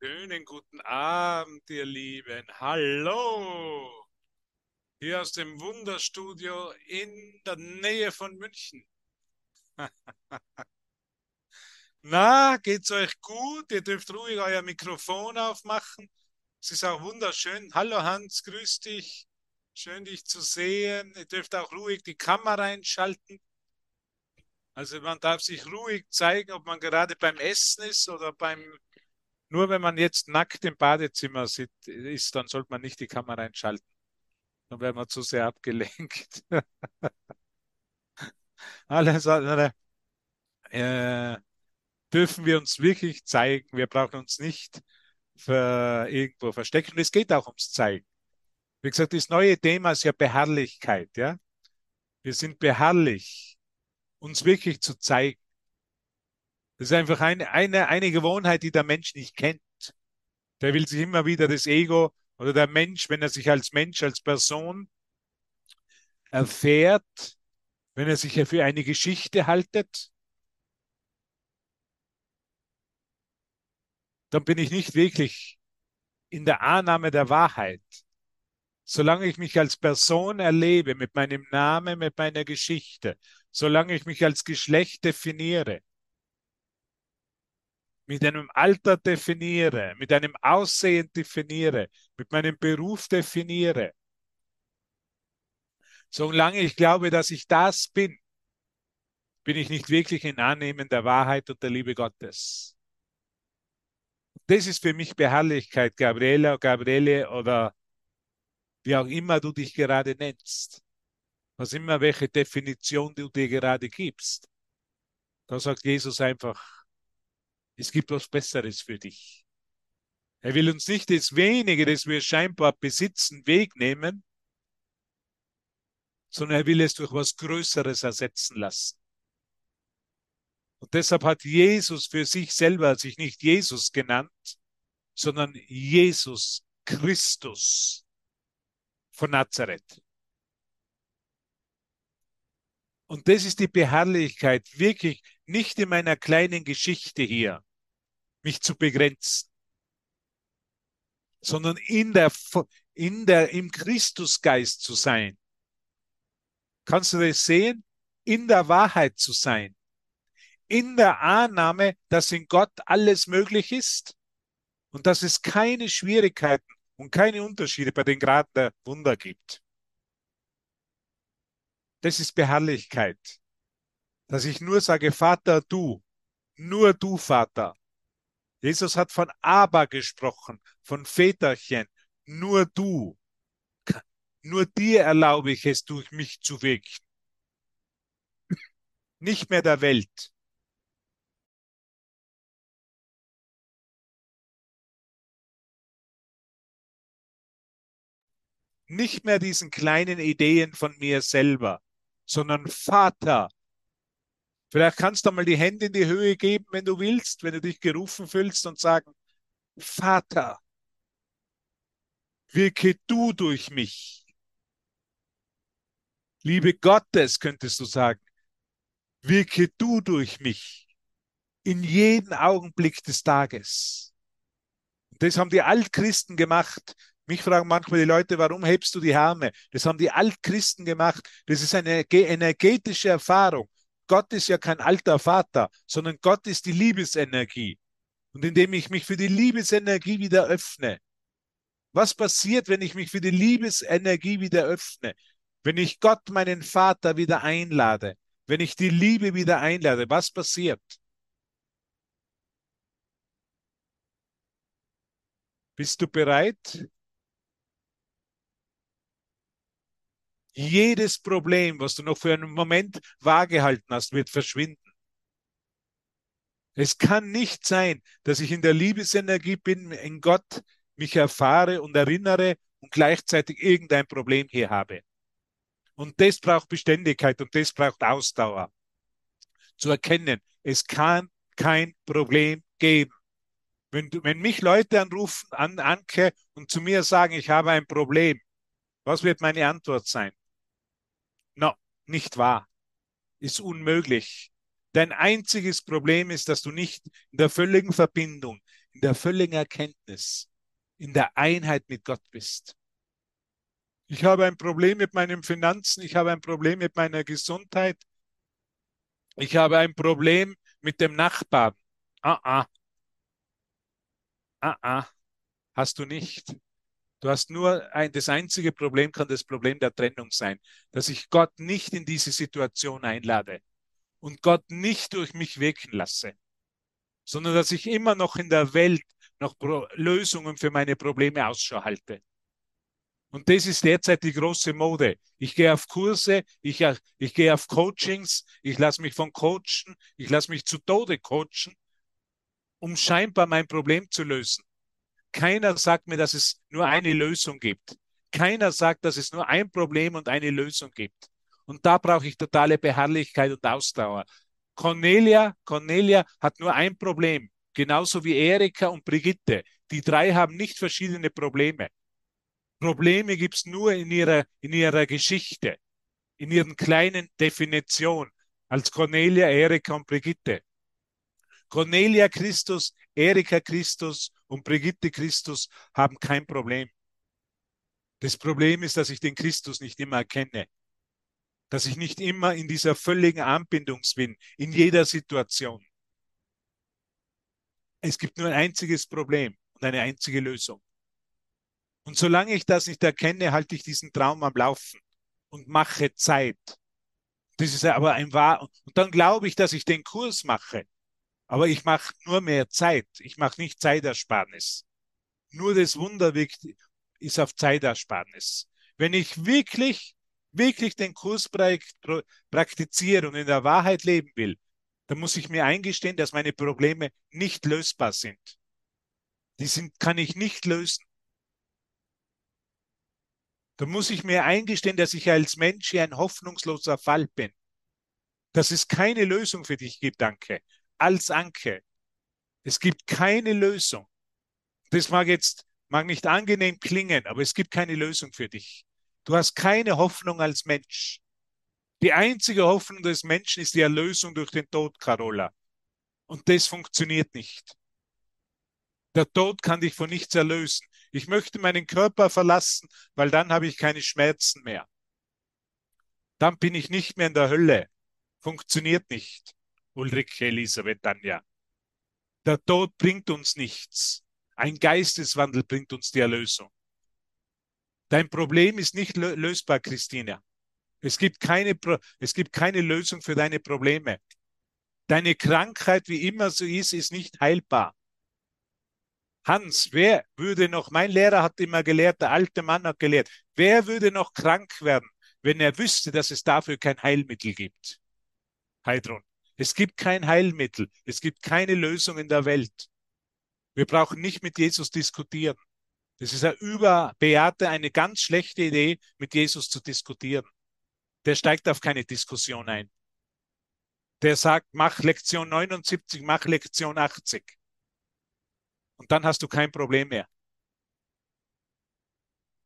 Schönen guten Abend, ihr Lieben. Hallo, hier aus dem Wunderstudio in der Nähe von München. Na, geht's euch gut? Ihr dürft ruhig euer Mikrofon aufmachen. Es ist auch wunderschön. Hallo Hans, grüß dich. Schön dich zu sehen. Ihr dürft auch ruhig die Kamera einschalten. Also man darf sich ruhig zeigen, ob man gerade beim Essen ist oder beim nur wenn man jetzt nackt im Badezimmer sitzt, ist, dann sollte man nicht die Kamera einschalten. Dann wäre man zu sehr abgelenkt. Alles andere äh, dürfen wir uns wirklich zeigen. Wir brauchen uns nicht für irgendwo verstecken. Und es geht auch ums Zeigen. Wie gesagt, das neue Thema ist ja Beharrlichkeit. Ja? Wir sind beharrlich, uns wirklich zu zeigen. Das ist einfach eine, eine, eine Gewohnheit, die der Mensch nicht kennt. Der will sich immer wieder das Ego oder der Mensch, wenn er sich als Mensch, als Person erfährt, wenn er sich für eine Geschichte haltet, dann bin ich nicht wirklich in der Annahme der Wahrheit. Solange ich mich als Person erlebe, mit meinem Namen, mit meiner Geschichte, solange ich mich als Geschlecht definiere, mit einem Alter definiere, mit einem Aussehen definiere, mit meinem Beruf definiere. Solange ich glaube, dass ich das bin, bin ich nicht wirklich in Annehmen der Wahrheit und der Liebe Gottes. Das ist für mich Beharrlichkeit, Gabriela, Gabriele oder wie auch immer du dich gerade nennst. Was immer welche Definition du dir gerade gibst. Da sagt Jesus einfach, es gibt was Besseres für dich. Er will uns nicht das Wenige, das wir scheinbar besitzen, wegnehmen, sondern er will es durch was Größeres ersetzen lassen. Und deshalb hat Jesus für sich selber sich nicht Jesus genannt, sondern Jesus Christus von Nazareth. Und das ist die Beharrlichkeit, wirklich nicht in meiner kleinen Geschichte hier, mich zu begrenzen, sondern in der, in der, im Christusgeist zu sein. Kannst du das sehen? In der Wahrheit zu sein. In der Annahme, dass in Gott alles möglich ist und dass es keine Schwierigkeiten und keine Unterschiede bei den Graden der Wunder gibt. Das ist Beharrlichkeit. Dass ich nur sage, Vater, du, nur du, Vater. Jesus hat von Aber gesprochen, von Väterchen. Nur du. Nur dir erlaube ich es, durch mich zu wirken. Nicht mehr der Welt. Nicht mehr diesen kleinen Ideen von mir selber, sondern Vater, Vielleicht kannst du mal die Hände in die Höhe geben, wenn du willst, wenn du dich gerufen fühlst und sagen, Vater, wirke du durch mich. Liebe Gottes, könntest du sagen, wirke du durch mich in jeden Augenblick des Tages. Das haben die Altchristen gemacht. Mich fragen manchmal die Leute, warum hebst du die Arme? Das haben die Altchristen gemacht. Das ist eine energetische Erfahrung. Gott ist ja kein alter Vater, sondern Gott ist die Liebesenergie. Und indem ich mich für die Liebesenergie wieder öffne, was passiert, wenn ich mich für die Liebesenergie wieder öffne? Wenn ich Gott, meinen Vater, wieder einlade, wenn ich die Liebe wieder einlade, was passiert? Bist du bereit? Jedes Problem, was du noch für einen Moment wahrgehalten hast, wird verschwinden. Es kann nicht sein, dass ich in der Liebesenergie bin, in Gott mich erfahre und erinnere und gleichzeitig irgendein Problem hier habe. Und das braucht Beständigkeit und das braucht Ausdauer. Zu erkennen, es kann kein Problem geben. Wenn, du, wenn mich Leute anrufen, an Anke, und zu mir sagen, ich habe ein Problem, was wird meine Antwort sein? Nicht wahr. Ist unmöglich. Dein einziges Problem ist, dass du nicht in der völligen Verbindung, in in der völligen Erkenntnis, in der Einheit mit Gott bist. Ich habe ein Problem mit meinen Finanzen, ich habe ein Problem mit meiner Gesundheit, ich habe ein Problem mit dem Nachbarn. Ah, ah. Ah, ah. Hast du nicht. Du hast nur ein, das einzige Problem kann das Problem der Trennung sein, dass ich Gott nicht in diese Situation einlade und Gott nicht durch mich wirken lasse, sondern dass ich immer noch in der Welt noch Pro Lösungen für meine Probleme Ausschau halte. Und das ist derzeit die große Mode. Ich gehe auf Kurse, ich, ich gehe auf Coachings, ich lasse mich von coachen, ich lasse mich zu Tode coachen, um scheinbar mein Problem zu lösen. Keiner sagt mir, dass es nur eine Lösung gibt. Keiner sagt, dass es nur ein Problem und eine Lösung gibt. Und da brauche ich totale Beharrlichkeit und Ausdauer. Cornelia, Cornelia hat nur ein Problem, genauso wie Erika und Brigitte. Die drei haben nicht verschiedene Probleme. Probleme gibt es nur in ihrer, in ihrer Geschichte, in ihren kleinen Definitionen, als Cornelia, Erika und Brigitte. Cornelia Christus, Erika Christus und Brigitte Christus haben kein Problem. Das Problem ist, dass ich den Christus nicht immer erkenne. Dass ich nicht immer in dieser völligen Anbindung bin, in jeder Situation. Es gibt nur ein einziges Problem und eine einzige Lösung. Und solange ich das nicht erkenne, halte ich diesen Traum am Laufen und mache Zeit. Das ist aber ein wahr. Und dann glaube ich, dass ich den Kurs mache. Aber ich mache nur mehr Zeit. Ich mache nicht Zeitersparnis. Nur das Wunder ist auf Zeitersparnis. Wenn ich wirklich, wirklich den Kurs praktiziere und in der Wahrheit leben will, dann muss ich mir eingestehen, dass meine Probleme nicht lösbar sind. Die sind, kann ich nicht lösen. Da muss ich mir eingestehen, dass ich als Mensch hier ein hoffnungsloser Fall bin. Dass es keine Lösung für dich gibt, Anke. Als Anke. Es gibt keine Lösung. Das mag jetzt, mag nicht angenehm klingen, aber es gibt keine Lösung für dich. Du hast keine Hoffnung als Mensch. Die einzige Hoffnung des Menschen ist die Erlösung durch den Tod, Carola. Und das funktioniert nicht. Der Tod kann dich von nichts erlösen. Ich möchte meinen Körper verlassen, weil dann habe ich keine Schmerzen mehr. Dann bin ich nicht mehr in der Hölle. Funktioniert nicht. Ulrike Elisabeth Tanja. Der Tod bringt uns nichts. Ein Geisteswandel bringt uns die Erlösung. Dein Problem ist nicht lösbar, Christina. Es gibt keine, es gibt keine Lösung für deine Probleme. Deine Krankheit, wie immer so ist, ist nicht heilbar. Hans, wer würde noch, mein Lehrer hat immer gelehrt, der alte Mann hat gelehrt, wer würde noch krank werden, wenn er wüsste, dass es dafür kein Heilmittel gibt? Heidrun. Es gibt kein Heilmittel. Es gibt keine Lösung in der Welt. Wir brauchen nicht mit Jesus diskutieren. Es ist ja über Beate eine ganz schlechte Idee, mit Jesus zu diskutieren. Der steigt auf keine Diskussion ein. Der sagt, mach Lektion 79, mach Lektion 80. Und dann hast du kein Problem mehr.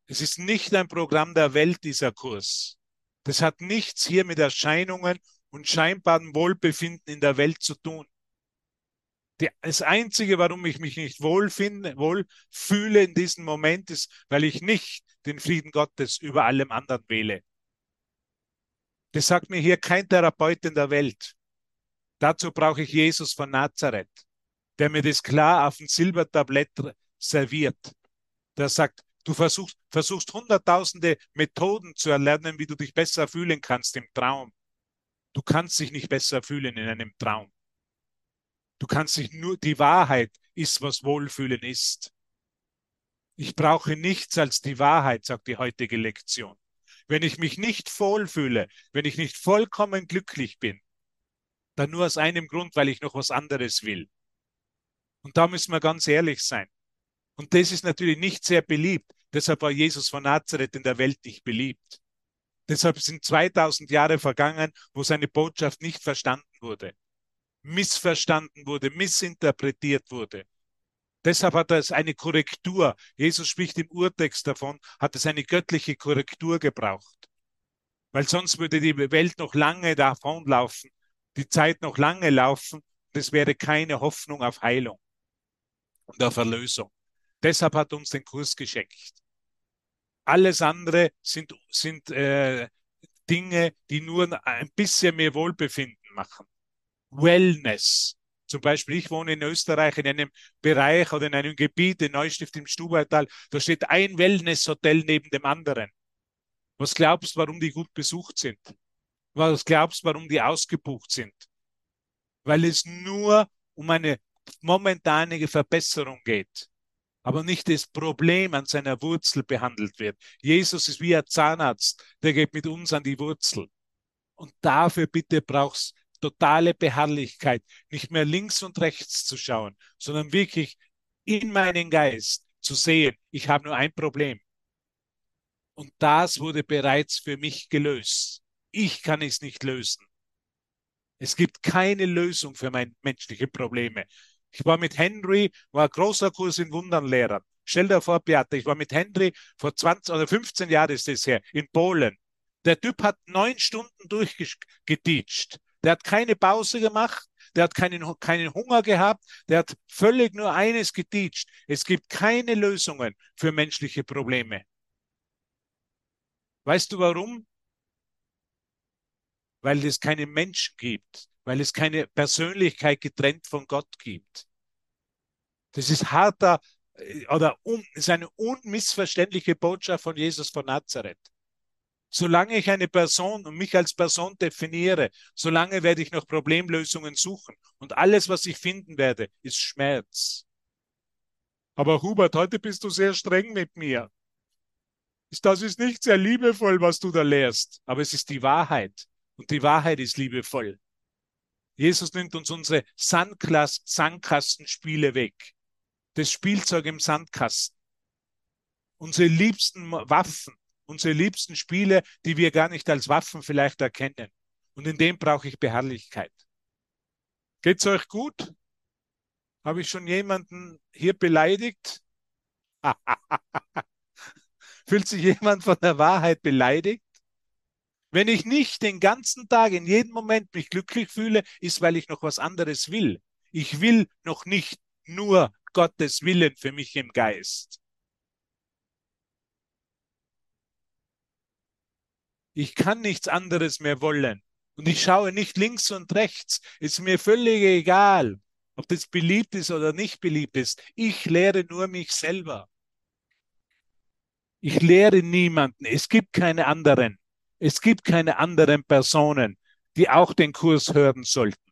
Es ist nicht ein Programm der Welt, dieser Kurs. Das hat nichts hier mit Erscheinungen und scheinbarem Wohlbefinden in der Welt zu tun. Das Einzige, warum ich mich nicht wohlfühle in diesem Moment, ist, weil ich nicht den Frieden Gottes über allem anderen wähle. Das sagt mir hier kein Therapeut in der Welt. Dazu brauche ich Jesus von Nazareth der mir das klar auf ein Silbertablett serviert. Der sagt, du versuchst, versuchst hunderttausende Methoden zu erlernen, wie du dich besser fühlen kannst im Traum. Du kannst dich nicht besser fühlen in einem Traum. Du kannst dich nur, die Wahrheit ist, was Wohlfühlen ist. Ich brauche nichts als die Wahrheit, sagt die heutige Lektion. Wenn ich mich nicht wohlfühle, wenn ich nicht vollkommen glücklich bin, dann nur aus einem Grund, weil ich noch was anderes will. Und da müssen wir ganz ehrlich sein. Und das ist natürlich nicht sehr beliebt. Deshalb war Jesus von Nazareth in der Welt nicht beliebt. Deshalb sind 2000 Jahre vergangen, wo seine Botschaft nicht verstanden wurde, missverstanden wurde, missinterpretiert wurde. Deshalb hat es eine Korrektur. Jesus spricht im Urtext davon, hat es eine göttliche Korrektur gebraucht. Weil sonst würde die Welt noch lange davonlaufen, die Zeit noch lange laufen. Es wäre keine Hoffnung auf Heilung. und auf Erlösung. Deshalb hat uns den Kurs geschenkt. Alles andere sind, sind äh, Dinge, die nur ein bisschen mehr Wohlbefinden machen. Wellness. Zum Beispiel, ich wohne in Österreich in einem Bereich oder in einem Gebiet in Neustift im Stubaital. Da steht ein Wellness-Hotel neben dem anderen. Was glaubst du, warum die gut besucht sind? Was glaubst du, warum die ausgebucht sind? Weil es nur um eine momentane Verbesserung geht aber nicht das Problem an seiner Wurzel behandelt wird. Jesus ist wie ein Zahnarzt, der geht mit uns an die Wurzel. Und dafür bitte brauchst totale Beharrlichkeit, nicht mehr links und rechts zu schauen, sondern wirklich in meinen Geist zu sehen, ich habe nur ein Problem. Und das wurde bereits für mich gelöst. Ich kann es nicht lösen. Es gibt keine Lösung für meine menschlichen Probleme. Ich war mit Henry, war ein großer Kurs in Wundernlehrern. Stell dir vor, Beate, ich war mit Henry vor 20 oder 15 Jahren ist das her, in Polen. Der Typ hat neun Stunden durchgeteacht. Der hat keine Pause gemacht, der hat keinen, keinen Hunger gehabt, der hat völlig nur eines geteacht. Es gibt keine Lösungen für menschliche Probleme. Weißt du warum? Weil es keine Menschen gibt weil es keine Persönlichkeit getrennt von Gott gibt. Das ist harter äh, oder un, ist eine unmissverständliche Botschaft von Jesus von Nazareth. Solange ich eine Person und mich als Person definiere, solange werde ich noch Problemlösungen suchen. Und alles, was ich finden werde, ist Schmerz. Aber Hubert, heute bist du sehr streng mit mir. Das ist nicht sehr liebevoll, was du da lehrst, aber es ist die Wahrheit. Und die Wahrheit ist liebevoll. Jesus nimmt uns unsere Sandkastenspiele weg. Das Spielzeug im Sandkasten. Unsere liebsten Waffen, unsere liebsten Spiele, die wir gar nicht als Waffen vielleicht erkennen. Und in dem brauche ich Beharrlichkeit. Geht's euch gut? Habe ich schon jemanden hier beleidigt? Fühlt sich jemand von der Wahrheit beleidigt? Wenn ich nicht den ganzen Tag, in jedem Moment mich glücklich fühle, ist, weil ich noch was anderes will. Ich will noch nicht nur Gottes Willen für mich im Geist. Ich kann nichts anderes mehr wollen. Und ich schaue nicht links und rechts. Ist mir völlig egal, ob das beliebt ist oder nicht beliebt ist. Ich lehre nur mich selber. Ich lehre niemanden. Es gibt keine anderen. Es gibt keine anderen Personen, die auch den Kurs hören sollten.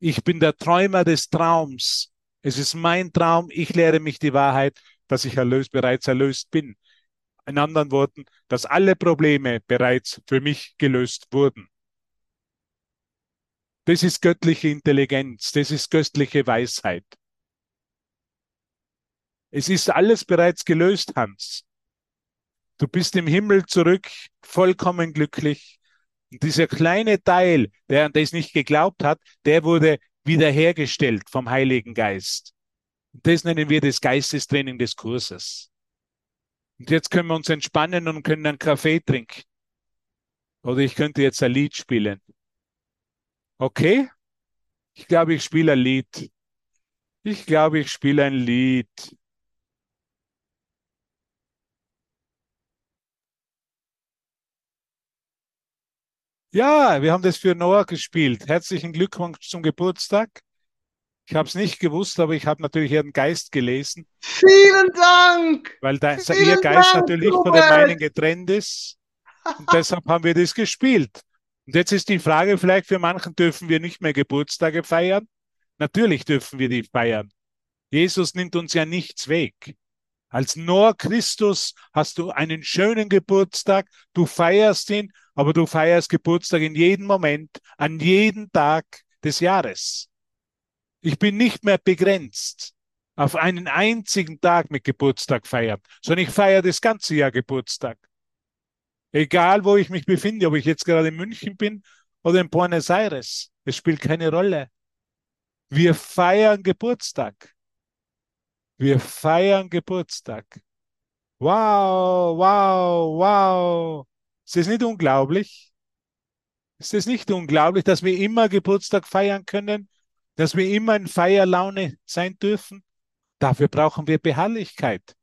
Ich bin der Träumer des Traums. Es ist mein Traum. Ich lehre mich die Wahrheit, dass ich erlöst, bereits erlöst bin. In anderen Worten, dass alle Probleme bereits für mich gelöst wurden. Das ist göttliche Intelligenz. Das ist göttliche Weisheit. Es ist alles bereits gelöst, Hans. Du bist im Himmel zurück, vollkommen glücklich. Und dieser kleine Teil, der an das nicht geglaubt hat, der wurde wiederhergestellt vom Heiligen Geist. Und das nennen wir das Geistestraining des Kurses. Und jetzt können wir uns entspannen und können einen Kaffee trinken. Oder ich könnte jetzt ein Lied spielen. Okay? Ich glaube, ich spiele ein Lied. Ich glaube, ich spiele ein Lied. Ja, wir haben das für Noah gespielt. Herzlichen Glückwunsch zum Geburtstag. Ich habe es nicht gewusst, aber ich habe natürlich Ihren Geist gelesen. Vielen Dank! Weil da, Vielen Ihr Geist Dank, natürlich Robert. von dem meinen getrennt ist. Und deshalb haben wir das gespielt. Und jetzt ist die Frage, vielleicht für manchen dürfen wir nicht mehr Geburtstage feiern. Natürlich dürfen wir die feiern. Jesus nimmt uns ja nichts weg. Als Noah Christus hast du einen schönen Geburtstag, du feierst ihn, aber du feierst Geburtstag in jedem Moment, an jedem Tag des Jahres. Ich bin nicht mehr begrenzt auf einen einzigen Tag mit Geburtstag feiern, sondern ich feiere das ganze Jahr Geburtstag. Egal, wo ich mich befinde, ob ich jetzt gerade in München bin oder in Buenos Aires, es spielt keine Rolle. Wir feiern Geburtstag. Wir feiern Geburtstag. Wow, wow, wow. Ist das nicht unglaublich? Ist es nicht unglaublich, dass wir immer Geburtstag feiern können? Dass wir immer in Feierlaune sein dürfen? Dafür brauchen wir Beharrlichkeit.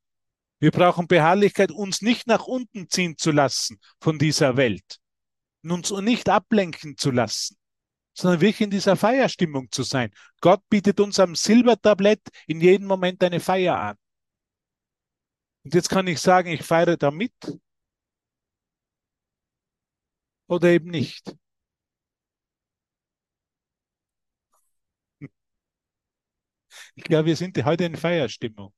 Wir brauchen Beharrlichkeit, uns nicht nach unten ziehen zu lassen von dieser Welt, uns nicht ablenken zu lassen, sondern wirklich in dieser Feierstimmung zu sein. Gott bietet uns am Silbertablett in jedem Moment eine Feier an. Und jetzt kann ich sagen, ich feiere damit oder eben nicht. Ich glaube, wir sind heute in Feierstimmung.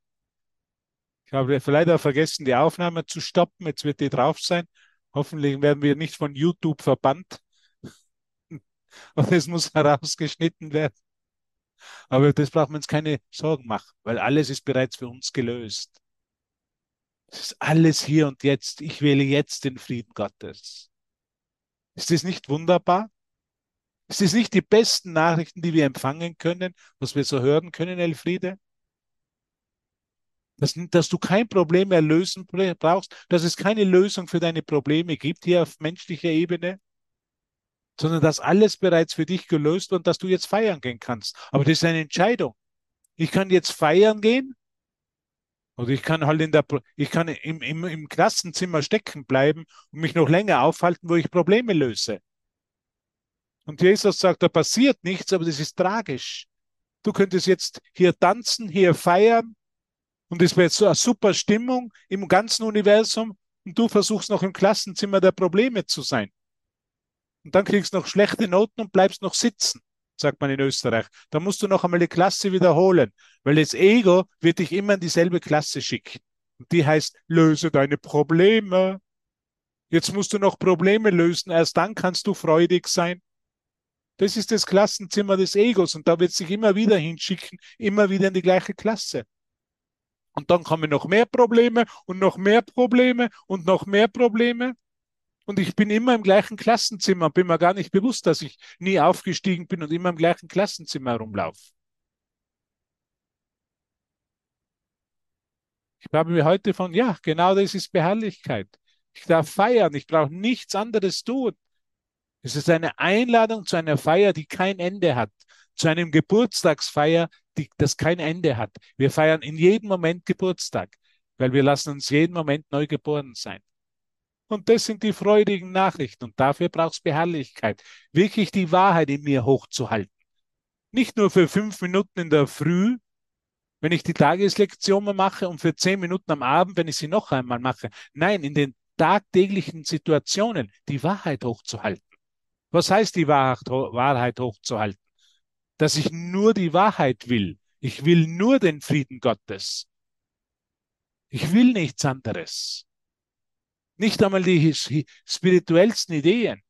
Ich habe auch vergessen, die Aufnahme zu stoppen. Jetzt wird die drauf sein. Hoffentlich werden wir nicht von YouTube verbannt. Und es muss herausgeschnitten werden. Aber das brauchen wir uns keine Sorgen machen, weil alles ist bereits für uns gelöst. Es ist alles hier und jetzt. Ich wähle jetzt den Frieden Gottes. Ist das nicht wunderbar? Ist das nicht die besten Nachrichten, die wir empfangen können, was wir so hören können, Elfriede? Dass, dass, du kein Problem mehr lösen brauchst, dass es keine Lösung für deine Probleme gibt hier auf menschlicher Ebene, sondern dass alles bereits für dich gelöst und dass du jetzt feiern gehen kannst. Aber das ist eine Entscheidung. Ich kann jetzt feiern gehen oder ich kann halt in der, ich kann im, im, im Klassenzimmer stecken bleiben und mich noch länger aufhalten, wo ich Probleme löse. Und Jesus sagt, da passiert nichts, aber das ist tragisch. Du könntest jetzt hier tanzen, hier feiern und es wäre so eine super Stimmung im ganzen Universum und du versuchst noch im Klassenzimmer der Probleme zu sein. Und dann kriegst du noch schlechte Noten und bleibst noch sitzen sagt man in Österreich. Da musst du noch einmal die Klasse wiederholen, weil das Ego wird dich immer in dieselbe Klasse schicken. Und die heißt, löse deine Probleme. Jetzt musst du noch Probleme lösen, erst dann kannst du freudig sein. Das ist das Klassenzimmer des Egos und da wird sich immer wieder hinschicken, immer wieder in die gleiche Klasse. Und dann kommen noch mehr Probleme und noch mehr Probleme und noch mehr Probleme. Und ich bin immer im gleichen Klassenzimmer, bin mir gar nicht bewusst, dass ich nie aufgestiegen bin und immer im gleichen Klassenzimmer rumlaufe. Ich habe mir heute von, ja, genau das ist Beharrlichkeit. Ich darf feiern, ich brauche nichts anderes tun. Es ist eine Einladung zu einer Feier, die kein Ende hat, zu einem Geburtstagsfeier, die, das kein Ende hat. Wir feiern in jedem Moment Geburtstag, weil wir lassen uns jeden Moment neu geboren sein. Und das sind die freudigen Nachrichten. Und dafür brauchst Beharrlichkeit, wirklich die Wahrheit in mir hochzuhalten. Nicht nur für fünf Minuten in der Früh, wenn ich die Tageslektion mache und für zehn Minuten am Abend, wenn ich sie noch einmal mache. Nein, in den tagtäglichen Situationen die Wahrheit hochzuhalten. Was heißt die Wahrheit hochzuhalten? Dass ich nur die Wahrheit will. Ich will nur den Frieden Gottes. Ich will nichts anderes. Nicht einmal die spirituellsten Ideen.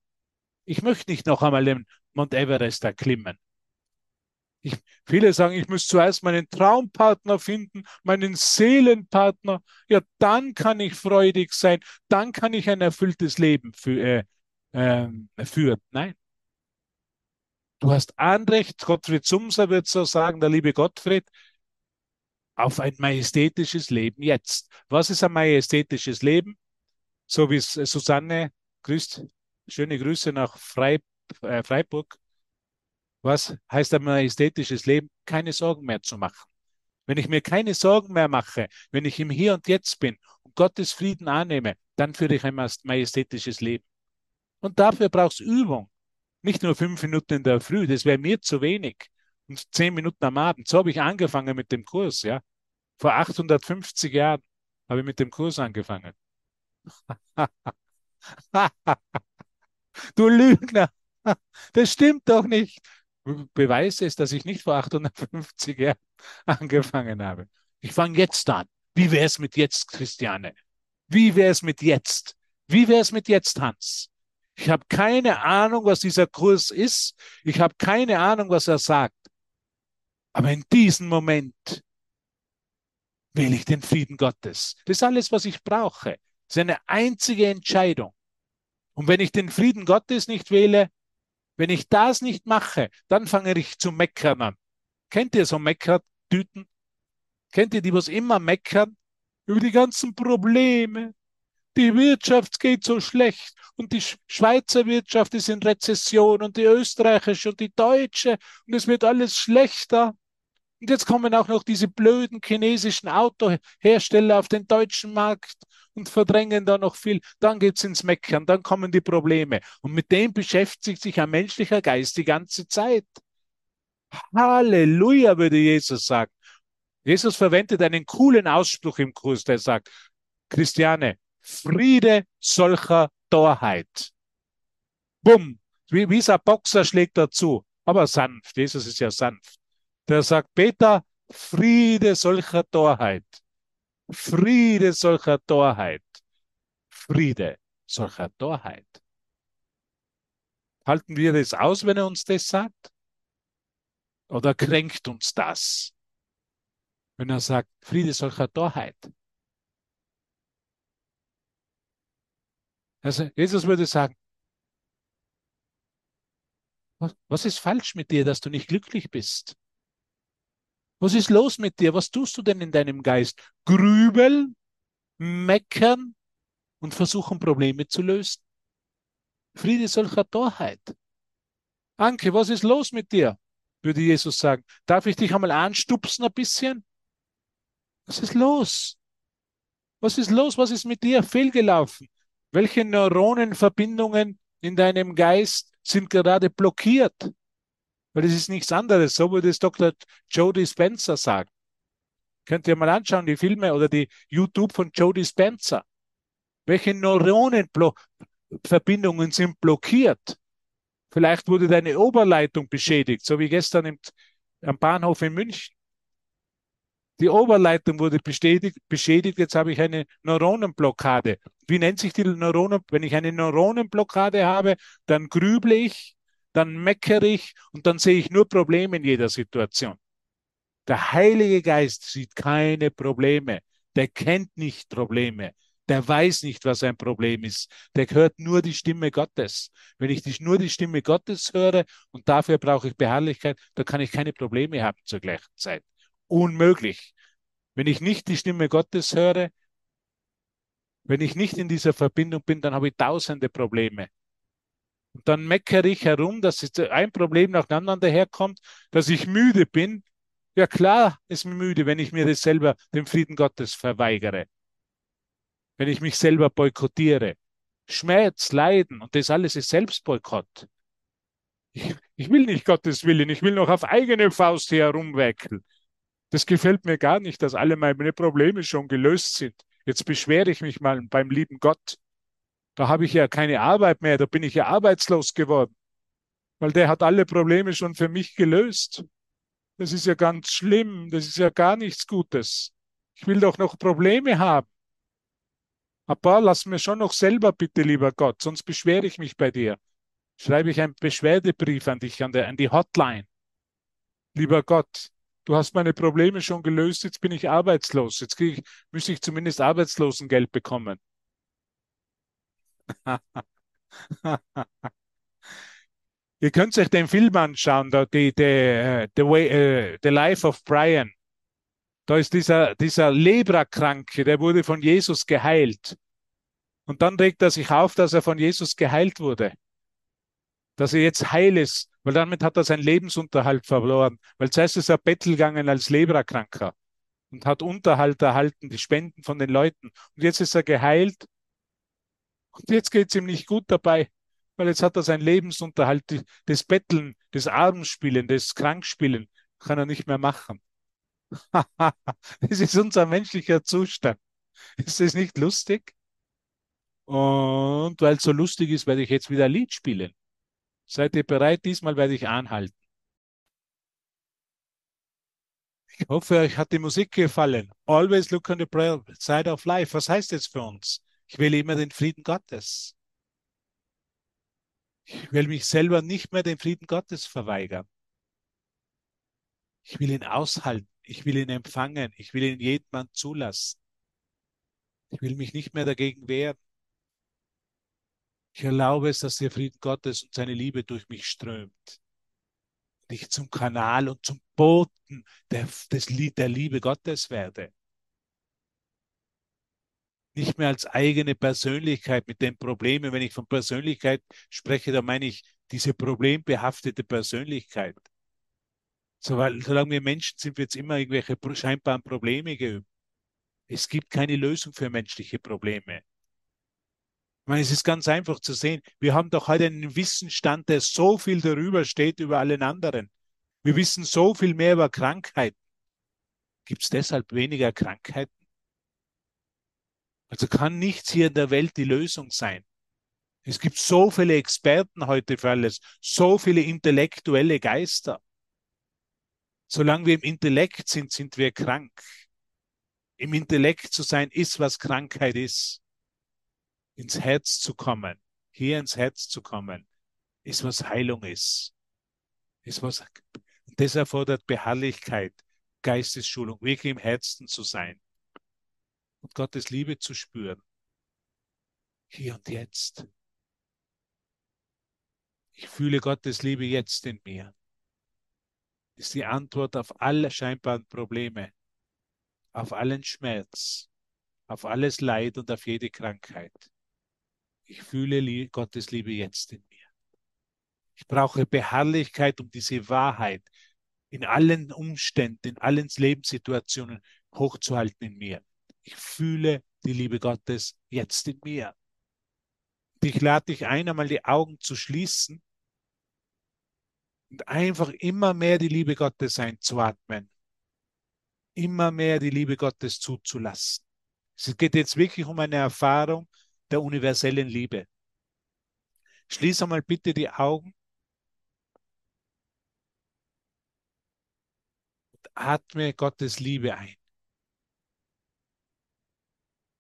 Ich möchte nicht noch einmal den Mount Everest erklimmen. Ich, viele sagen, ich muss zuerst meinen Traumpartner finden, meinen Seelenpartner. Ja, dann kann ich freudig sein, dann kann ich ein erfülltes Leben für, äh, äh, führen. Nein. Du hast Anrecht, Gottfried Sumser wird so sagen, der liebe Gottfried, auf ein majestätisches Leben jetzt. Was ist ein majestätisches Leben? So wie es Susanne grüßt. Schöne Grüße nach Freib äh, Freiburg. Was heißt ein majestätisches Leben? Keine Sorgen mehr zu machen. Wenn ich mir keine Sorgen mehr mache, wenn ich im Hier und Jetzt bin und Gottes Frieden annehme, dann führe ich ein majestätisches Leben. Und dafür brauchst Übung. Nicht nur fünf Minuten in der Früh, das wäre mir zu wenig. Und zehn Minuten am Abend. So habe ich angefangen mit dem Kurs, ja. Vor 850 Jahren habe ich mit dem Kurs angefangen. du Lügner, das stimmt doch nicht. Beweis ist, dass ich nicht vor 850 Jahren angefangen habe. Ich fange jetzt an. Wie wäre es mit jetzt, Christiane? Wie wäre es mit jetzt? Wie wäre es mit jetzt, Hans? Ich habe keine Ahnung, was dieser Kurs ist. Ich habe keine Ahnung, was er sagt. Aber in diesem Moment wähle ich den Frieden Gottes. Das ist alles, was ich brauche. Das ist eine einzige Entscheidung. Und wenn ich den Frieden Gottes nicht wähle, wenn ich das nicht mache, dann fange ich zu meckern an. Kennt ihr so Meckertüten? Kennt ihr die, was immer meckern? Über die ganzen Probleme. Die Wirtschaft geht so schlecht und die Schweizer Wirtschaft ist in Rezession und die österreichische und die deutsche und es wird alles schlechter. Und jetzt kommen auch noch diese blöden chinesischen Autohersteller auf den deutschen Markt und verdrängen da noch viel. Dann geht es ins Meckern, dann kommen die Probleme. Und mit dem beschäftigt sich ein menschlicher Geist die ganze Zeit. Halleluja, würde Jesus sagen. Jesus verwendet einen coolen Ausspruch im Kurs, der sagt, Christiane, Friede solcher Torheit. Bumm, wie, wie ein Boxer schlägt dazu, aber sanft. Jesus ist ja sanft. Der sagt, Peter, Friede solcher Torheit. Friede solcher Torheit. Friede solcher Torheit. Halten wir das aus, wenn er uns das sagt? Oder kränkt uns das? Wenn er sagt, Friede solcher Torheit. Also Jesus würde sagen, was ist falsch mit dir, dass du nicht glücklich bist? Was ist los mit dir? Was tust du denn in deinem Geist? Grübeln, meckern und versuchen, Probleme zu lösen? Friede solcher Torheit. Anke, was ist los mit dir? Würde Jesus sagen. Darf ich dich einmal anstupsen ein bisschen? Was ist los? Was ist los? Was ist mit dir fehlgelaufen? Welche Neuronenverbindungen in deinem Geist sind gerade blockiert? Weil es ist nichts anderes. So würde es Dr. Jody Spencer sagen. Könnt ihr mal anschauen, die Filme oder die YouTube von Jody Spencer. Welche Neuronenverbindungen sind blockiert? Vielleicht wurde deine Oberleitung beschädigt, so wie gestern im, am Bahnhof in München. Die Oberleitung wurde bestätigt, beschädigt, jetzt habe ich eine Neuronenblockade. Wie nennt sich die Neuronen? Wenn ich eine Neuronenblockade habe, dann grüble ich, dann meckere ich und dann sehe ich nur Probleme in jeder Situation. Der Heilige Geist sieht keine Probleme. Der kennt nicht Probleme. Der weiß nicht, was ein Problem ist. Der hört nur die Stimme Gottes. Wenn ich nur die Stimme Gottes höre und dafür brauche ich Beharrlichkeit, dann kann ich keine Probleme haben zur gleichen Zeit. Unmöglich. Wenn ich nicht die Stimme Gottes höre, wenn ich nicht in dieser Verbindung bin, dann habe ich tausende Probleme. Und dann meckere ich herum, dass ein Problem nach dem anderen daherkommt, dass ich müde bin. Ja klar ist mir müde, wenn ich mir das selber, den Frieden Gottes verweigere. Wenn ich mich selber boykottiere. Schmerz, Leiden und das alles ist Selbstboykott. Ich, ich will nicht Gottes Willen, ich will noch auf eigene Faust hier herumweckeln. Das gefällt mir gar nicht, dass alle meine Probleme schon gelöst sind. Jetzt beschwere ich mich mal beim lieben Gott. Da habe ich ja keine Arbeit mehr, da bin ich ja arbeitslos geworden, weil der hat alle Probleme schon für mich gelöst. Das ist ja ganz schlimm, das ist ja gar nichts Gutes. Ich will doch noch Probleme haben. Aber lass mir schon noch selber bitte, lieber Gott, sonst beschwere ich mich bei dir. Schreibe ich einen Beschwerdebrief an dich, an, der, an die Hotline. Lieber Gott, du hast meine Probleme schon gelöst, jetzt bin ich arbeitslos. Jetzt ich, müsste ich zumindest Arbeitslosengeld bekommen. Ihr könnt euch den Film anschauen, da, die, die, uh, the, way, uh, the Life of Brian. Da ist dieser, dieser Leprakranke, der wurde von Jesus geheilt. Und dann regt er sich auf, dass er von Jesus geheilt wurde. Dass er jetzt heil ist, weil damit hat er seinen Lebensunterhalt verloren. Weil zuerst ist er Bettel gegangen als Leprakranker und hat Unterhalt erhalten, die Spenden von den Leuten. Und jetzt ist er geheilt und jetzt geht es ihm nicht gut dabei, weil jetzt hat er seinen Lebensunterhalt, das Betteln, das Armspielen, das Krankspielen, kann er nicht mehr machen. das ist unser menschlicher Zustand. Ist das nicht lustig? Und weil es so lustig ist, werde ich jetzt wieder ein Lied spielen. Seid ihr bereit? Diesmal werde ich anhalten. Ich hoffe, euch hat die Musik gefallen. Always look on the bright side of life. Was heißt das für uns? Ich will immer den Frieden Gottes. Ich will mich selber nicht mehr den Frieden Gottes verweigern. Ich will ihn aushalten. Ich will ihn empfangen. Ich will ihn jedem zulassen. Ich will mich nicht mehr dagegen wehren. Ich erlaube es, dass der Frieden Gottes und seine Liebe durch mich strömt. Und ich zum Kanal und zum Boten der, des, der Liebe Gottes werde nicht mehr als eigene Persönlichkeit mit den Problemen. Wenn ich von Persönlichkeit spreche, dann meine ich diese problembehaftete Persönlichkeit. So, weil, solange wir Menschen sind, wird es immer irgendwelche scheinbaren Probleme geben. Es gibt keine Lösung für menschliche Probleme. Ich meine, es ist ganz einfach zu sehen. Wir haben doch heute einen Wissensstand, der so viel darüber steht über allen anderen. Wir wissen so viel mehr über Krankheiten. Gibt es deshalb weniger Krankheiten? Also kann nichts hier in der Welt die Lösung sein. Es gibt so viele Experten heute für alles, so viele intellektuelle Geister. Solange wir im Intellekt sind, sind wir krank. Im Intellekt zu sein, ist, was Krankheit ist. Ins Herz zu kommen, hier ins Herz zu kommen, ist, was Heilung ist. Ist was, das erfordert Beharrlichkeit, Geistesschulung, wirklich im Herzen zu sein und Gottes Liebe zu spüren. Hier und jetzt. Ich fühle Gottes Liebe jetzt in mir. Ist die Antwort auf alle scheinbaren Probleme, auf allen Schmerz, auf alles Leid und auf jede Krankheit. Ich fühle Gottes Liebe jetzt in mir. Ich brauche Beharrlichkeit, um diese Wahrheit in allen Umständen, in allen Lebenssituationen hochzuhalten in mir. Ich fühle die Liebe Gottes jetzt in mir. Ich lade dich ein, einmal die Augen zu schließen und einfach immer mehr die Liebe Gottes einzuatmen. Immer mehr die Liebe Gottes zuzulassen. Es geht jetzt wirklich um eine Erfahrung der universellen Liebe. Schließ einmal bitte die Augen und atme Gottes Liebe ein.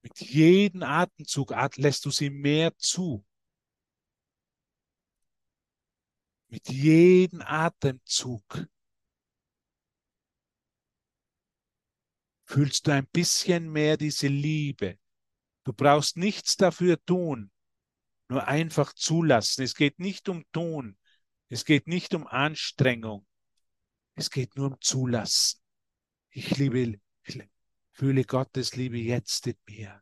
Mit jedem Atemzug lässt du sie mehr zu. Mit jedem Atemzug fühlst du ein bisschen mehr diese Liebe. Du brauchst nichts dafür tun, nur einfach zulassen. Es geht nicht um Tun, es geht nicht um Anstrengung, es geht nur um Zulassen. Ich liebe, fühle Gottes Liebe jetzt in mir.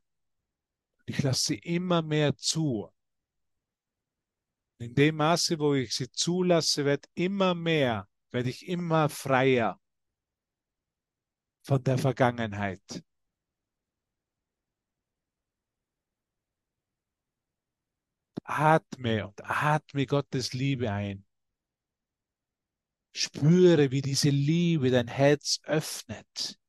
Ich lasse sie immer mehr zu. In dem Maße, wo ich sie zulasse, wird immer mehr, werde ich immer freier von der Vergangenheit. Atme und atme Gottes Liebe ein. Spüre, wie diese Liebe dein Herz öffnet.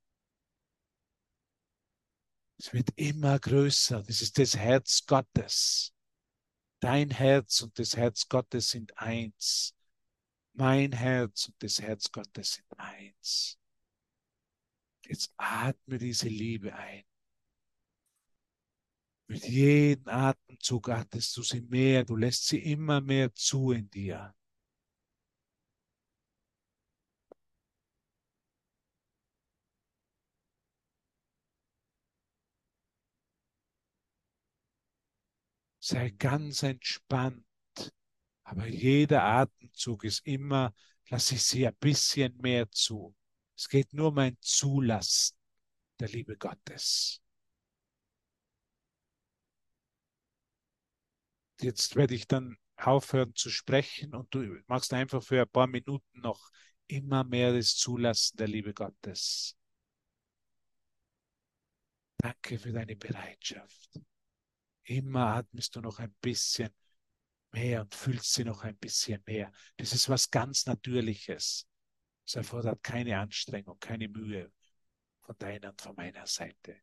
Es wird immer größer. Das ist das Herz Gottes. Dein Herz und das Herz Gottes sind eins. Mein Herz und das Herz Gottes sind eins. Jetzt atme diese Liebe ein. Mit jedem Atemzug atmest du sie mehr, du lässt sie immer mehr zu in dir. Sei ganz entspannt. Aber jeder Atemzug ist immer, lasse ich sie ein bisschen mehr zu. Es geht nur um ein Zulassen der Liebe Gottes. Jetzt werde ich dann aufhören zu sprechen und du machst einfach für ein paar Minuten noch immer mehr das Zulassen der Liebe Gottes. Danke für deine Bereitschaft. Immer atmest du noch ein bisschen mehr und fühlst sie noch ein bisschen mehr. Das ist was ganz Natürliches. Es erfordert keine Anstrengung, keine Mühe von deiner und von meiner Seite.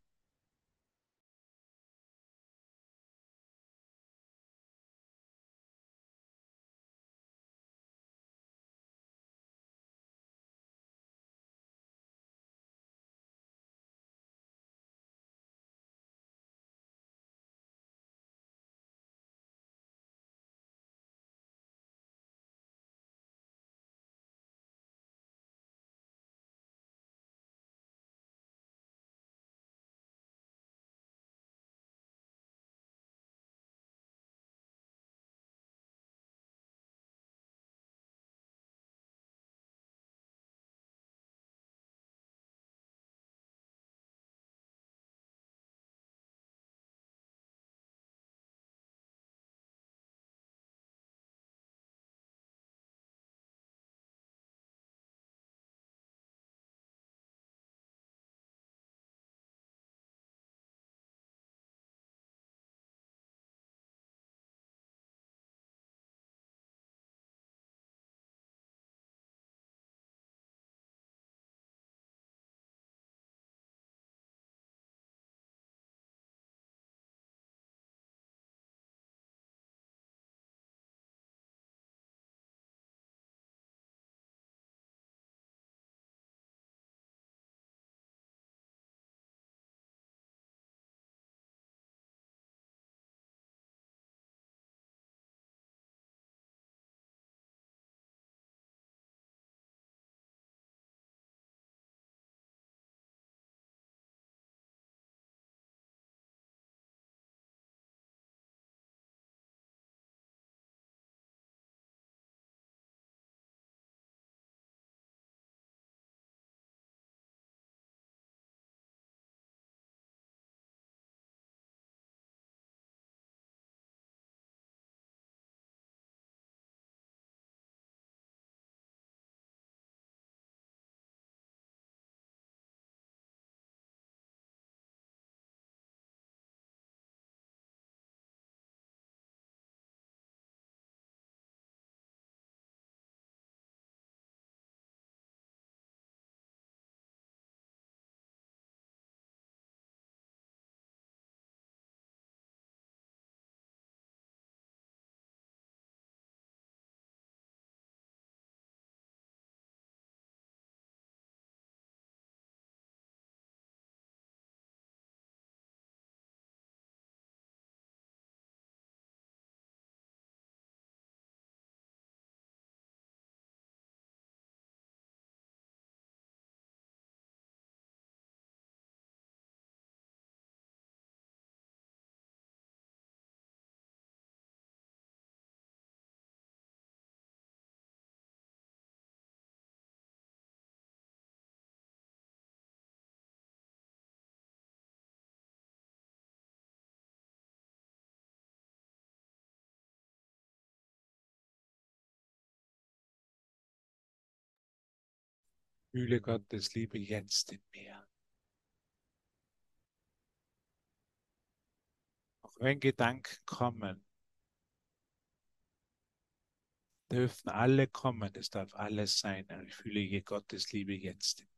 Fühle Gottes Liebe jetzt in mir. Auch wenn Gedanken kommen, dürfen alle kommen, es darf alles sein. Ich fühle Gottes Liebe jetzt in mir.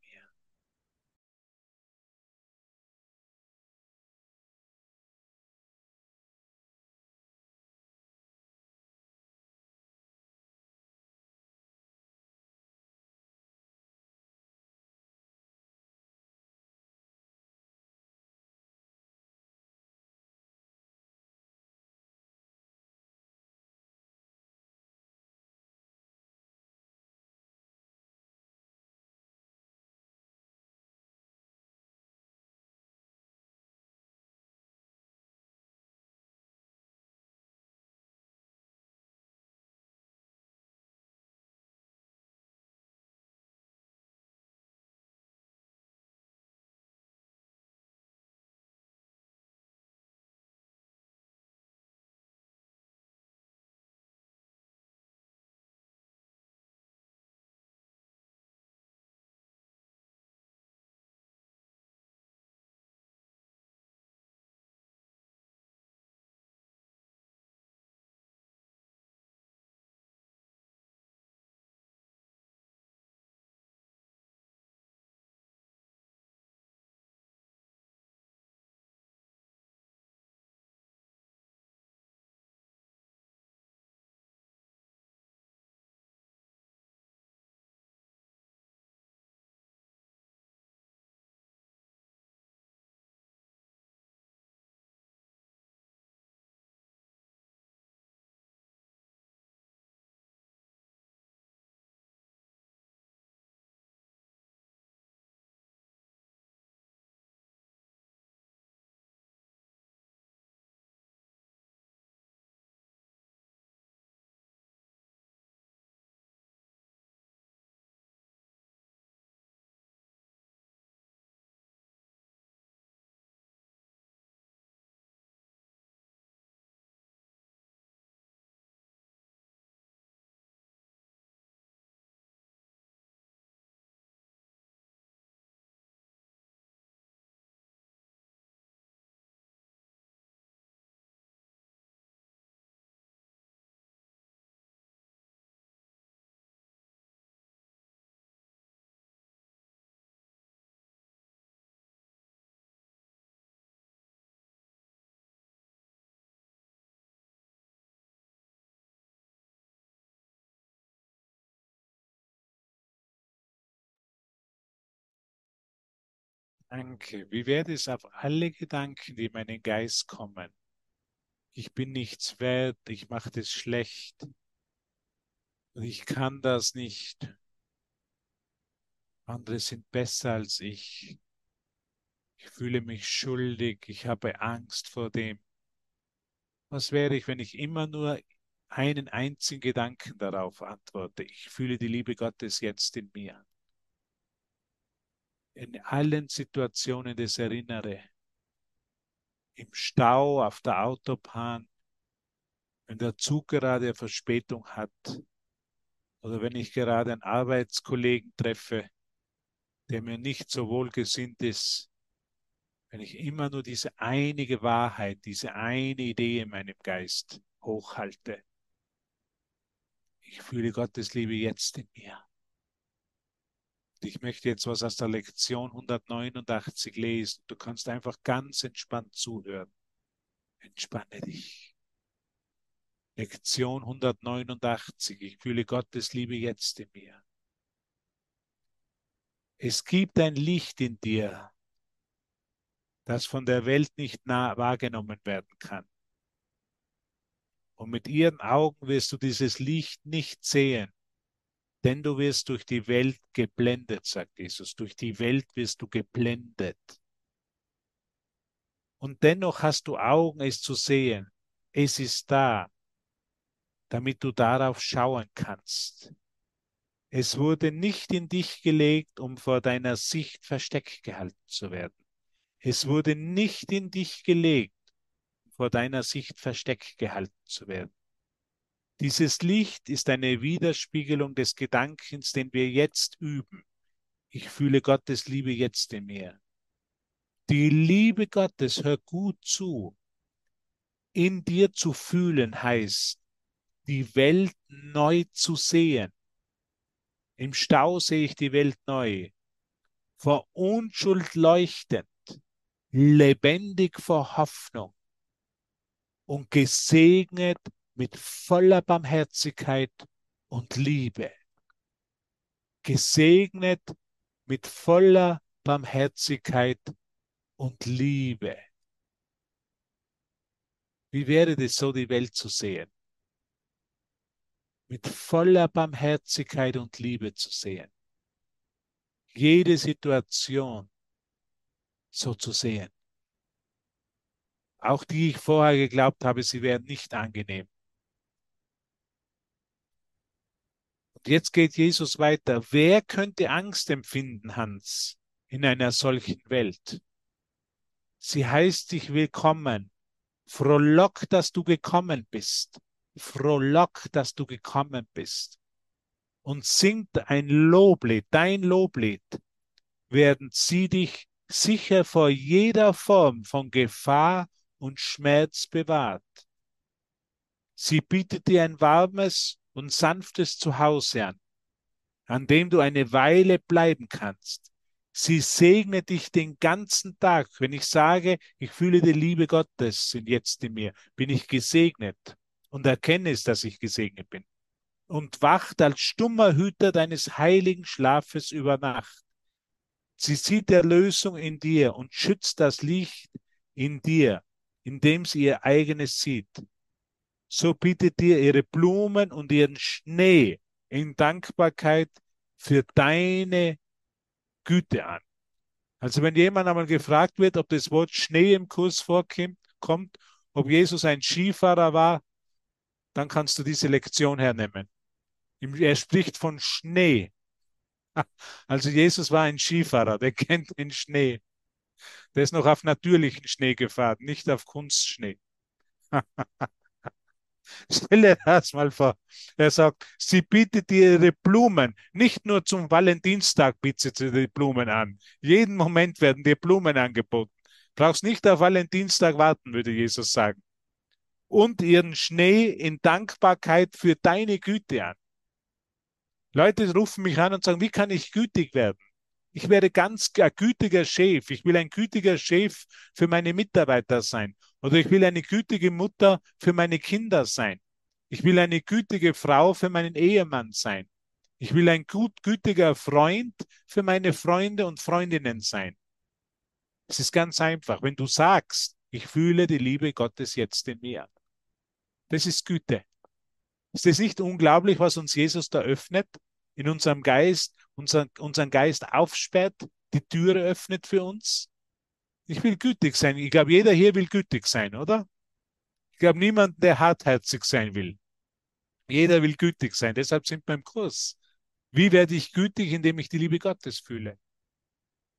Danke. Wie werde es auf alle Gedanken, die in meinen Geist kommen? Ich bin nichts wert, ich mache das schlecht und ich kann das nicht. Andere sind besser als ich. Ich fühle mich schuldig, ich habe Angst vor dem. Was wäre ich, wenn ich immer nur einen einzigen Gedanken darauf antworte? Ich fühle die Liebe Gottes jetzt in mir in allen Situationen das erinnere. Im Stau, auf der Autobahn, wenn der Zug gerade Verspätung hat oder wenn ich gerade einen Arbeitskollegen treffe, der mir nicht so wohlgesinnt ist, wenn ich immer nur diese einige Wahrheit, diese eine Idee in meinem Geist hochhalte. Ich fühle Gottes Liebe jetzt in mir. Ich möchte jetzt was aus der Lektion 189 lesen. Du kannst einfach ganz entspannt zuhören. Entspanne dich. Lektion 189. Ich fühle Gottes Liebe jetzt in mir. Es gibt ein Licht in dir, das von der Welt nicht nah wahrgenommen werden kann. Und mit ihren Augen wirst du dieses Licht nicht sehen denn du wirst durch die Welt geblendet, sagt Jesus. Durch die Welt wirst du geblendet. Und dennoch hast du Augen, es zu sehen. Es ist da, damit du darauf schauen kannst. Es wurde nicht in dich gelegt, um vor deiner Sicht versteckt gehalten zu werden. Es wurde nicht in dich gelegt, vor deiner Sicht versteckt gehalten zu werden. Dieses Licht ist eine Widerspiegelung des Gedankens, den wir jetzt üben. Ich fühle Gottes Liebe jetzt in mir. Die Liebe Gottes, hör gut zu. In dir zu fühlen heißt, die Welt neu zu sehen. Im Stau sehe ich die Welt neu. Vor Unschuld leuchtend, lebendig vor Hoffnung und gesegnet mit voller Barmherzigkeit und Liebe. Gesegnet mit voller Barmherzigkeit und Liebe. Wie wäre es so, die Welt zu sehen? Mit voller Barmherzigkeit und Liebe zu sehen. Jede Situation so zu sehen. Auch die ich vorher geglaubt habe, sie wären nicht angenehm. Jetzt geht Jesus weiter. Wer könnte Angst empfinden, Hans, in einer solchen Welt? Sie heißt dich willkommen. Frohlock, dass du gekommen bist. Frohlock, dass du gekommen bist. Und singt ein Loblied, dein Loblied, werden sie dich sicher vor jeder Form von Gefahr und Schmerz bewahrt. Sie bietet dir ein warmes und sanftes Zuhause an, an dem du eine Weile bleiben kannst. Sie segnet dich den ganzen Tag. Wenn ich sage, ich fühle die Liebe Gottes sind jetzt in mir, bin ich gesegnet und erkenne es, dass ich gesegnet bin. Und wacht als stummer Hüter deines heiligen Schlafes über Nacht. Sie sieht Erlösung in dir und schützt das Licht in dir, indem sie ihr eigenes sieht. So bietet dir ihre Blumen und ihren Schnee in Dankbarkeit für deine Güte an. Also wenn jemand einmal gefragt wird, ob das Wort Schnee im Kurs vorkommt, kommt, ob Jesus ein Skifahrer war, dann kannst du diese Lektion hernehmen. Er spricht von Schnee. Also Jesus war ein Skifahrer, der kennt den Schnee. Der ist noch auf natürlichen Schnee gefahren, nicht auf Kunstschnee. Stell dir das mal vor. Er sagt, sie bietet ihre Blumen. Nicht nur zum Valentinstag bietet sie die Blumen an. Jeden Moment werden dir Blumen angeboten. Brauchst nicht auf Valentinstag warten, würde Jesus sagen. Und ihren Schnee in Dankbarkeit für deine Güte an. Leute rufen mich an und sagen, wie kann ich gütig werden? Ich werde ganz ein gütiger Chef. Ich will ein gütiger Chef für meine Mitarbeiter sein. Oder ich will eine gütige Mutter für meine Kinder sein. Ich will eine gütige Frau für meinen Ehemann sein. Ich will ein gut, gütiger Freund für meine Freunde und Freundinnen sein. Es ist ganz einfach. Wenn du sagst, ich fühle die Liebe Gottes jetzt in mir. Das ist Güte. Ist es nicht unglaublich, was uns Jesus da öffnet? In unserem Geist, unser, unseren Geist aufsperrt, die Türe öffnet für uns? Ich will gütig sein. Ich glaube, jeder hier will gütig sein, oder? Ich glaube, niemand, der hartherzig sein will. Jeder will gütig sein. Deshalb sind wir im Kurs. Wie werde ich gütig, indem ich die Liebe Gottes fühle?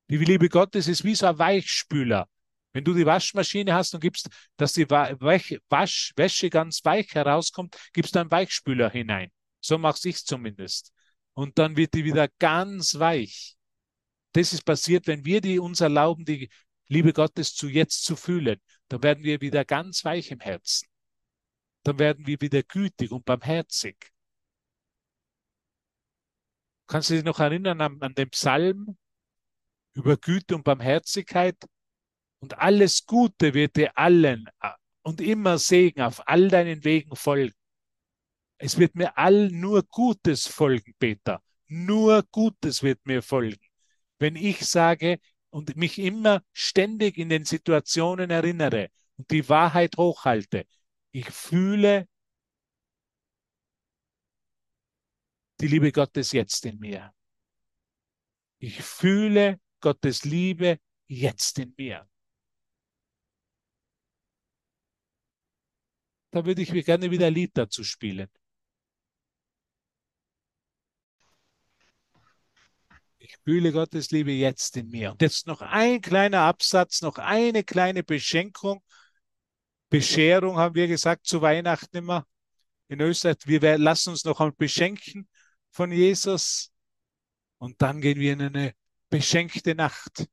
Die Liebe Gottes ist wie so ein Weichspüler. Wenn du die Waschmaschine hast und gibst, dass die Wasch, Wäsche ganz weich herauskommt, gibst du einen Weichspüler hinein. So mach's ich zumindest. Und dann wird die wieder ganz weich. Das ist passiert, wenn wir die uns erlauben, die Liebe Gottes zu jetzt zu fühlen, dann werden wir wieder ganz weich im Herzen. Dann werden wir wieder gütig und barmherzig. Kannst du dich noch erinnern an, an den Psalm über Güte und Barmherzigkeit? Und alles Gute wird dir allen äh, und immer Segen auf all deinen Wegen folgen. Es wird mir all nur Gutes folgen, Peter. Nur Gutes wird mir folgen. Wenn ich sage und mich immer ständig in den Situationen erinnere und die Wahrheit hochhalte, ich fühle die Liebe Gottes jetzt in mir. Ich fühle Gottes Liebe jetzt in mir. Da würde ich mir gerne wieder ein Lied dazu spielen. Ich fühle Gottes Liebe jetzt in mir. Und jetzt noch ein kleiner Absatz, noch eine kleine Beschenkung. Bescherung haben wir gesagt zu Weihnachten immer in Österreich. Wir lassen uns noch einmal beschenken von Jesus. Und dann gehen wir in eine beschenkte Nacht.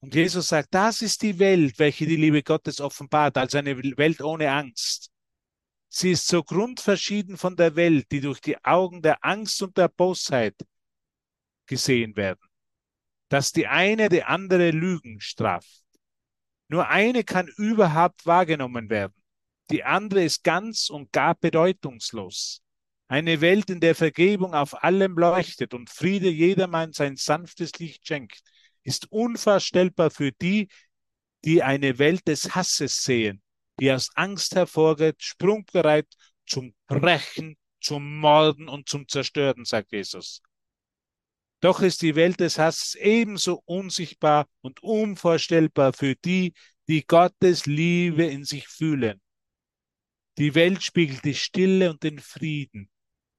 Und Jesus sagt, das ist die Welt, welche die Liebe Gottes offenbart, als eine Welt ohne Angst. Sie ist so grundverschieden von der Welt, die durch die Augen der Angst und der Bosheit gesehen werden, dass die eine die andere Lügen straft. Nur eine kann überhaupt wahrgenommen werden. Die andere ist ganz und gar bedeutungslos. Eine Welt, in der Vergebung auf allem leuchtet und Friede jedermann sein sanftes Licht schenkt, ist unvorstellbar für die, die eine Welt des Hasses sehen, die aus Angst hervorgeht, sprungbereit zum Brechen, zum Morden und zum Zerstören, sagt Jesus. Doch ist die Welt des Hasses ebenso unsichtbar und unvorstellbar für die, die Gottes Liebe in sich fühlen. Die Welt spiegelt die Stille und den Frieden,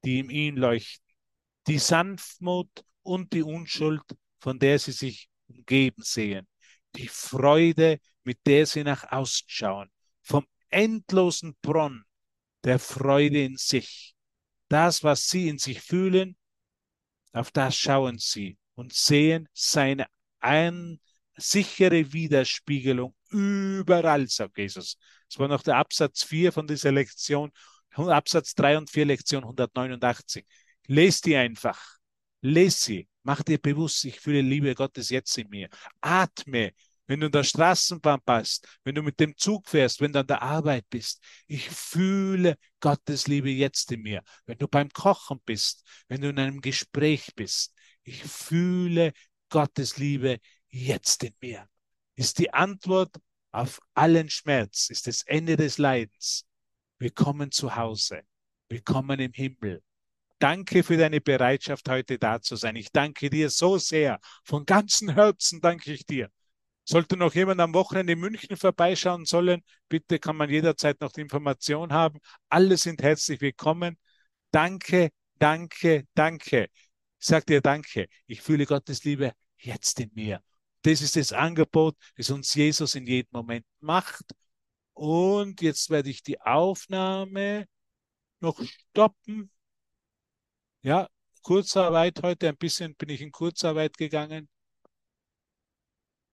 die in ihm leuchten, die Sanftmut und die Unschuld, von der sie sich umgeben sehen, die Freude, mit der sie nach außen schauen, vom endlosen Brunnen der Freude in sich. Das, was sie in sich fühlen, auf das schauen sie und sehen seine ein, sichere Widerspiegelung überall, sagt Jesus. Das war noch der Absatz 4 von dieser Lektion, Absatz 3 und 4, Lektion 189. Lest die einfach. Lest sie. Mach dir bewusst, ich fühle Liebe Gottes jetzt in mir. Atme, wenn du in der Straßenbahn bist, wenn du mit dem Zug fährst, wenn du an der Arbeit bist. Ich fühle Gottes Liebe jetzt in mir. Wenn du beim Kochen bist, wenn du in einem Gespräch bist. Ich fühle Gottes Liebe jetzt in mir. Ist die Antwort auf allen Schmerz, ist das Ende des Leidens. Willkommen zu Hause. Willkommen im Himmel. Danke für deine Bereitschaft, heute da zu sein. Ich danke dir so sehr. Von ganzem Herzen danke ich dir. Sollte noch jemand am Wochenende in München vorbeischauen sollen, bitte kann man jederzeit noch die Information haben. Alle sind herzlich willkommen. Danke, danke, danke. Ich sage dir danke. Ich fühle Gottes Liebe jetzt in mir. Das ist das Angebot, das uns Jesus in jedem Moment macht. Und jetzt werde ich die Aufnahme noch stoppen. Ja, Kurzarbeit heute, ein bisschen bin ich in Kurzarbeit gegangen.